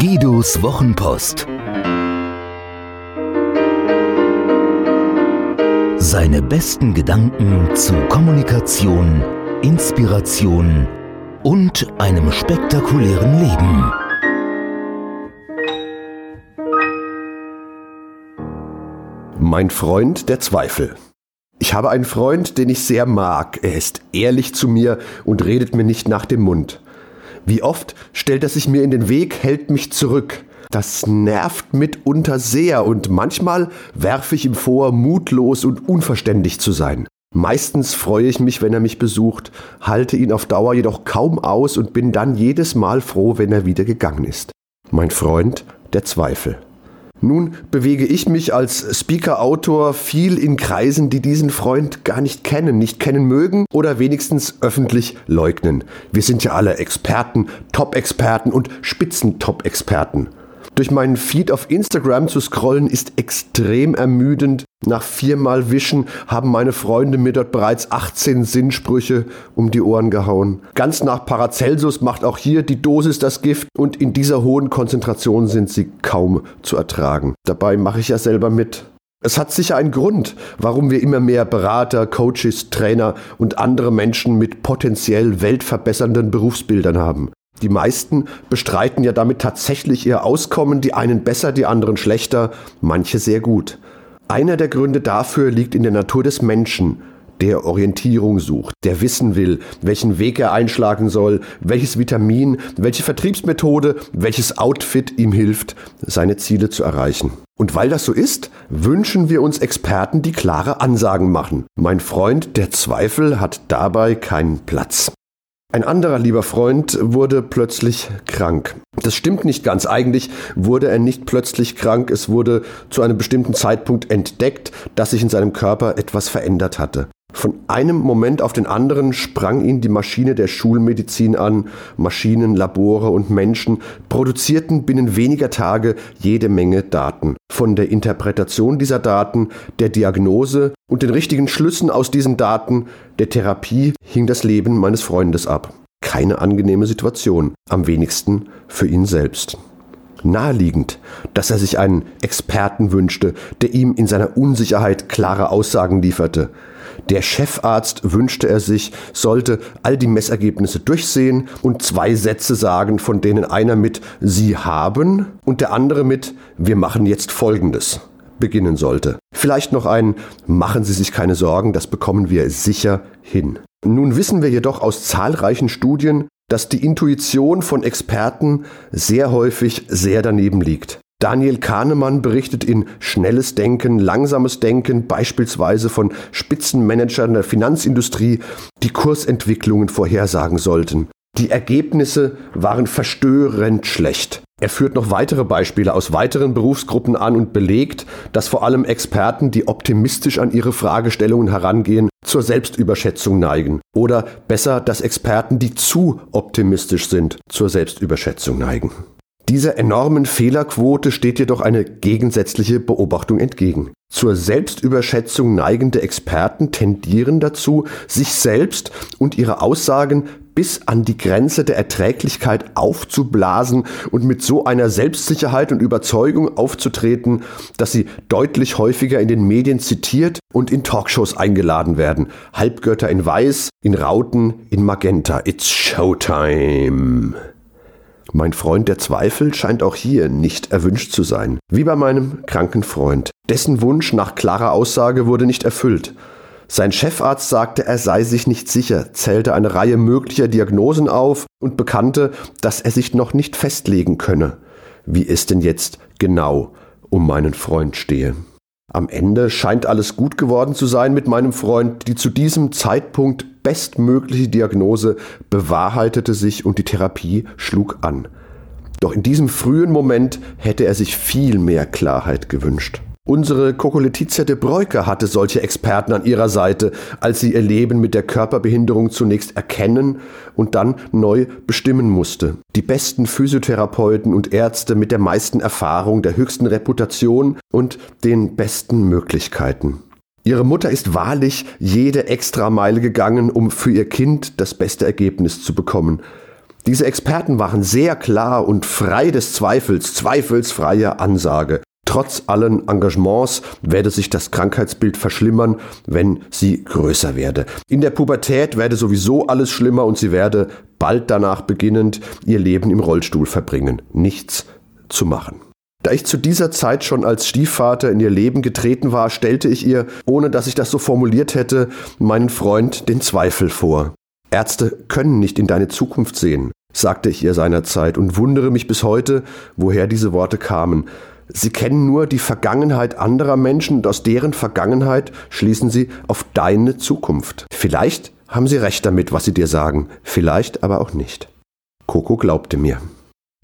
Guidos Wochenpost. Seine besten Gedanken zu Kommunikation, Inspiration und einem spektakulären Leben. Mein Freund der Zweifel. Ich habe einen Freund, den ich sehr mag. Er ist ehrlich zu mir und redet mir nicht nach dem Mund. Wie oft stellt er sich mir in den Weg, hält mich zurück. Das nervt mitunter sehr und manchmal werfe ich ihm vor, mutlos und unverständlich zu sein. Meistens freue ich mich, wenn er mich besucht, halte ihn auf Dauer jedoch kaum aus und bin dann jedes Mal froh, wenn er wieder gegangen ist. Mein Freund, der Zweifel. Nun bewege ich mich als Speaker-Autor viel in Kreisen, die diesen Freund gar nicht kennen, nicht kennen mögen oder wenigstens öffentlich leugnen. Wir sind ja alle Experten, Top-Experten und Spitzen-Top-Experten. Durch meinen Feed auf Instagram zu scrollen ist extrem ermüdend. Nach viermal Wischen haben meine Freunde mir dort bereits 18 Sinnsprüche um die Ohren gehauen. Ganz nach Paracelsus macht auch hier die Dosis das Gift und in dieser hohen Konzentration sind sie kaum zu ertragen. Dabei mache ich ja selber mit. Es hat sicher einen Grund, warum wir immer mehr Berater, Coaches, Trainer und andere Menschen mit potenziell weltverbessernden Berufsbildern haben. Die meisten bestreiten ja damit tatsächlich ihr Auskommen, die einen besser, die anderen schlechter, manche sehr gut. Einer der Gründe dafür liegt in der Natur des Menschen, der Orientierung sucht, der wissen will, welchen Weg er einschlagen soll, welches Vitamin, welche Vertriebsmethode, welches Outfit ihm hilft, seine Ziele zu erreichen. Und weil das so ist, wünschen wir uns Experten, die klare Ansagen machen. Mein Freund, der Zweifel, hat dabei keinen Platz. Ein anderer lieber Freund wurde plötzlich krank. Das stimmt nicht ganz. Eigentlich wurde er nicht plötzlich krank. Es wurde zu einem bestimmten Zeitpunkt entdeckt, dass sich in seinem Körper etwas verändert hatte. Von einem Moment auf den anderen sprang ihn die Maschine der Schulmedizin an. Maschinen, Labore und Menschen produzierten binnen weniger Tage jede Menge Daten. Von der Interpretation dieser Daten, der Diagnose und den richtigen Schlüssen aus diesen Daten, der Therapie hing das Leben meines Freundes ab. Keine angenehme Situation, am wenigsten für ihn selbst. Naheliegend, dass er sich einen Experten wünschte, der ihm in seiner Unsicherheit klare Aussagen lieferte. Der Chefarzt wünschte er sich, sollte all die Messergebnisse durchsehen und zwei Sätze sagen, von denen einer mit Sie haben und der andere mit Wir machen jetzt Folgendes beginnen sollte. Vielleicht noch ein Machen Sie sich keine Sorgen, das bekommen wir sicher hin. Nun wissen wir jedoch aus zahlreichen Studien, dass die Intuition von Experten sehr häufig sehr daneben liegt. Daniel Kahnemann berichtet in Schnelles Denken, Langsames Denken beispielsweise von Spitzenmanagern der Finanzindustrie, die Kursentwicklungen vorhersagen sollten. Die Ergebnisse waren verstörend schlecht. Er führt noch weitere Beispiele aus weiteren Berufsgruppen an und belegt, dass vor allem Experten, die optimistisch an ihre Fragestellungen herangehen, zur Selbstüberschätzung neigen. Oder besser, dass Experten, die zu optimistisch sind, zur Selbstüberschätzung neigen. Dieser enormen Fehlerquote steht jedoch eine gegensätzliche Beobachtung entgegen. Zur Selbstüberschätzung neigende Experten tendieren dazu, sich selbst und ihre Aussagen bis an die Grenze der Erträglichkeit aufzublasen und mit so einer Selbstsicherheit und Überzeugung aufzutreten, dass sie deutlich häufiger in den Medien zitiert und in Talkshows eingeladen werden. Halbgötter in Weiß, in Rauten, in Magenta. It's Showtime. Mein Freund der Zweifel scheint auch hier nicht erwünscht zu sein, wie bei meinem kranken Freund. Dessen Wunsch nach klarer Aussage wurde nicht erfüllt. Sein Chefarzt sagte, er sei sich nicht sicher, zählte eine Reihe möglicher Diagnosen auf und bekannte, dass er sich noch nicht festlegen könne, wie es denn jetzt genau um meinen Freund stehe. Am Ende scheint alles gut geworden zu sein mit meinem Freund. Die zu diesem Zeitpunkt bestmögliche Diagnose bewahrheitete sich und die Therapie schlug an. Doch in diesem frühen Moment hätte er sich viel mehr Klarheit gewünscht. Unsere Coco de Breuker hatte solche Experten an ihrer Seite, als sie ihr Leben mit der Körperbehinderung zunächst erkennen und dann neu bestimmen musste. Die besten Physiotherapeuten und Ärzte mit der meisten Erfahrung, der höchsten Reputation und den besten Möglichkeiten. Ihre Mutter ist wahrlich jede Extrameile gegangen, um für ihr Kind das beste Ergebnis zu bekommen. Diese Experten waren sehr klar und frei des Zweifels, zweifelsfreie Ansage. Trotz allen Engagements werde sich das Krankheitsbild verschlimmern, wenn sie größer werde. In der Pubertät werde sowieso alles schlimmer und sie werde bald danach beginnend ihr Leben im Rollstuhl verbringen. Nichts zu machen. Da ich zu dieser Zeit schon als Stiefvater in ihr Leben getreten war, stellte ich ihr, ohne dass ich das so formuliert hätte, meinen Freund den Zweifel vor. Ärzte können nicht in deine Zukunft sehen, sagte ich ihr seinerzeit und wundere mich bis heute, woher diese Worte kamen. Sie kennen nur die Vergangenheit anderer Menschen und aus deren Vergangenheit schließen sie auf deine Zukunft. Vielleicht haben sie recht damit, was sie dir sagen, vielleicht aber auch nicht. Coco glaubte mir.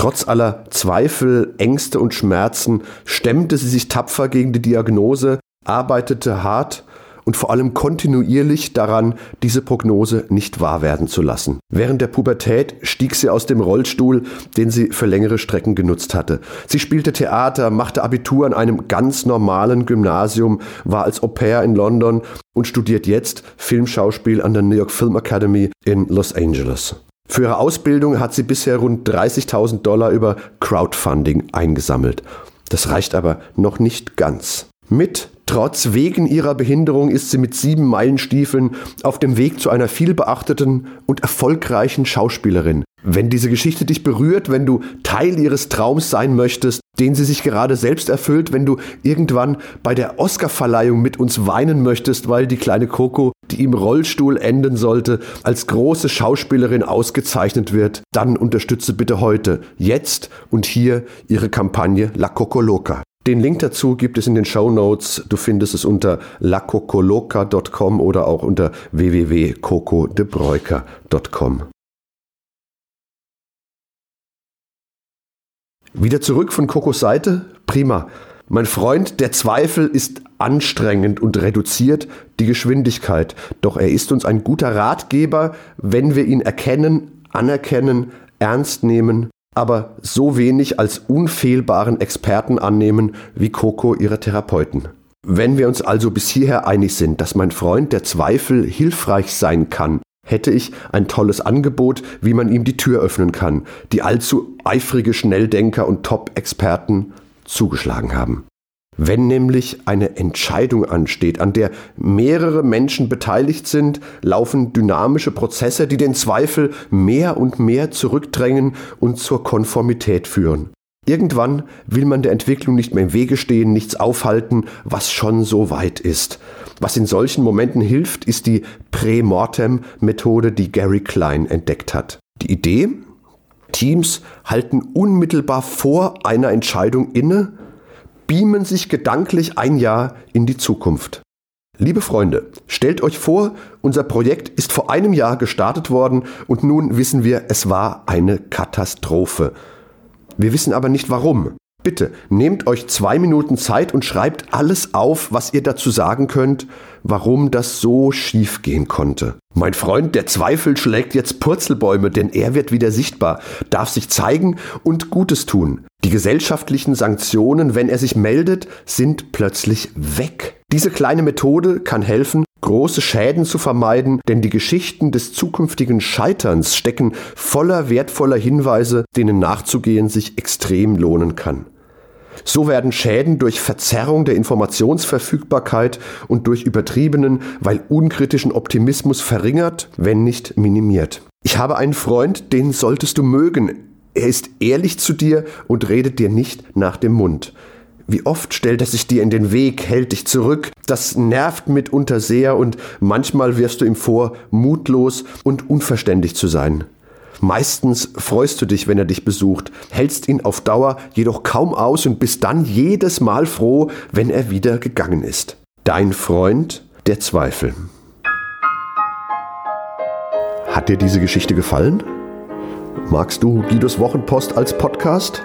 Trotz aller Zweifel, Ängste und Schmerzen stemmte sie sich tapfer gegen die Diagnose, arbeitete hart und vor allem kontinuierlich daran, diese Prognose nicht wahr werden zu lassen. Während der Pubertät stieg sie aus dem Rollstuhl, den sie für längere Strecken genutzt hatte. Sie spielte Theater, machte Abitur an einem ganz normalen Gymnasium, war als Au pair in London und studiert jetzt Filmschauspiel an der New York Film Academy in Los Angeles. Für ihre Ausbildung hat sie bisher rund 30.000 Dollar über Crowdfunding eingesammelt. Das reicht aber noch nicht ganz. Mit Trotz wegen ihrer Behinderung ist sie mit sieben Meilenstiefeln auf dem Weg zu einer vielbeachteten und erfolgreichen Schauspielerin. Wenn diese Geschichte dich berührt, wenn du Teil ihres Traums sein möchtest, den sie sich gerade selbst erfüllt, wenn du irgendwann bei der Oscarverleihung mit uns weinen möchtest, weil die kleine Coco, die im Rollstuhl enden sollte, als große Schauspielerin ausgezeichnet wird, dann unterstütze bitte heute, jetzt und hier ihre Kampagne La Coco Loca. Den Link dazu gibt es in den Show Notes. Du findest es unter lacocoloca.com oder auch unter www.cocodebräuker.com. Wieder zurück von Kokos Seite? Prima. Mein Freund, der Zweifel ist anstrengend und reduziert die Geschwindigkeit. Doch er ist uns ein guter Ratgeber, wenn wir ihn erkennen, anerkennen, ernst nehmen aber so wenig als unfehlbaren Experten annehmen wie Coco ihre Therapeuten. Wenn wir uns also bis hierher einig sind, dass mein Freund der Zweifel hilfreich sein kann, hätte ich ein tolles Angebot, wie man ihm die Tür öffnen kann, die allzu eifrige Schnelldenker und Top-Experten zugeschlagen haben. Wenn nämlich eine Entscheidung ansteht, an der mehrere Menschen beteiligt sind, laufen dynamische Prozesse, die den Zweifel mehr und mehr zurückdrängen und zur Konformität führen. Irgendwann will man der Entwicklung nicht mehr im Wege stehen, nichts aufhalten, was schon so weit ist. Was in solchen Momenten hilft, ist die Prä-Mortem-Methode, die Gary Klein entdeckt hat. Die Idee? Teams halten unmittelbar vor einer Entscheidung inne beamen sich gedanklich ein Jahr in die Zukunft. Liebe Freunde, stellt euch vor, unser Projekt ist vor einem Jahr gestartet worden und nun wissen wir, es war eine Katastrophe. Wir wissen aber nicht warum. Bitte nehmt euch zwei Minuten Zeit und schreibt alles auf, was ihr dazu sagen könnt, warum das so schief gehen konnte. Mein Freund, der Zweifel schlägt jetzt Purzelbäume, denn er wird wieder sichtbar, darf sich zeigen und Gutes tun. Die gesellschaftlichen Sanktionen, wenn er sich meldet, sind plötzlich weg. Diese kleine Methode kann helfen, große Schäden zu vermeiden, denn die Geschichten des zukünftigen Scheiterns stecken voller wertvoller Hinweise, denen nachzugehen sich extrem lohnen kann. So werden Schäden durch Verzerrung der Informationsverfügbarkeit und durch übertriebenen, weil unkritischen Optimismus verringert, wenn nicht minimiert. Ich habe einen Freund, den solltest du mögen. Er ist ehrlich zu dir und redet dir nicht nach dem Mund. Wie oft stellt er sich dir in den Weg, hält dich zurück. Das nervt mitunter sehr und manchmal wirst du ihm vor, mutlos und unverständlich zu sein. Meistens freust du dich, wenn er dich besucht, hältst ihn auf Dauer jedoch kaum aus und bist dann jedes Mal froh, wenn er wieder gegangen ist. Dein Freund, der Zweifel. Hat dir diese Geschichte gefallen? Magst du Guidos Wochenpost als Podcast?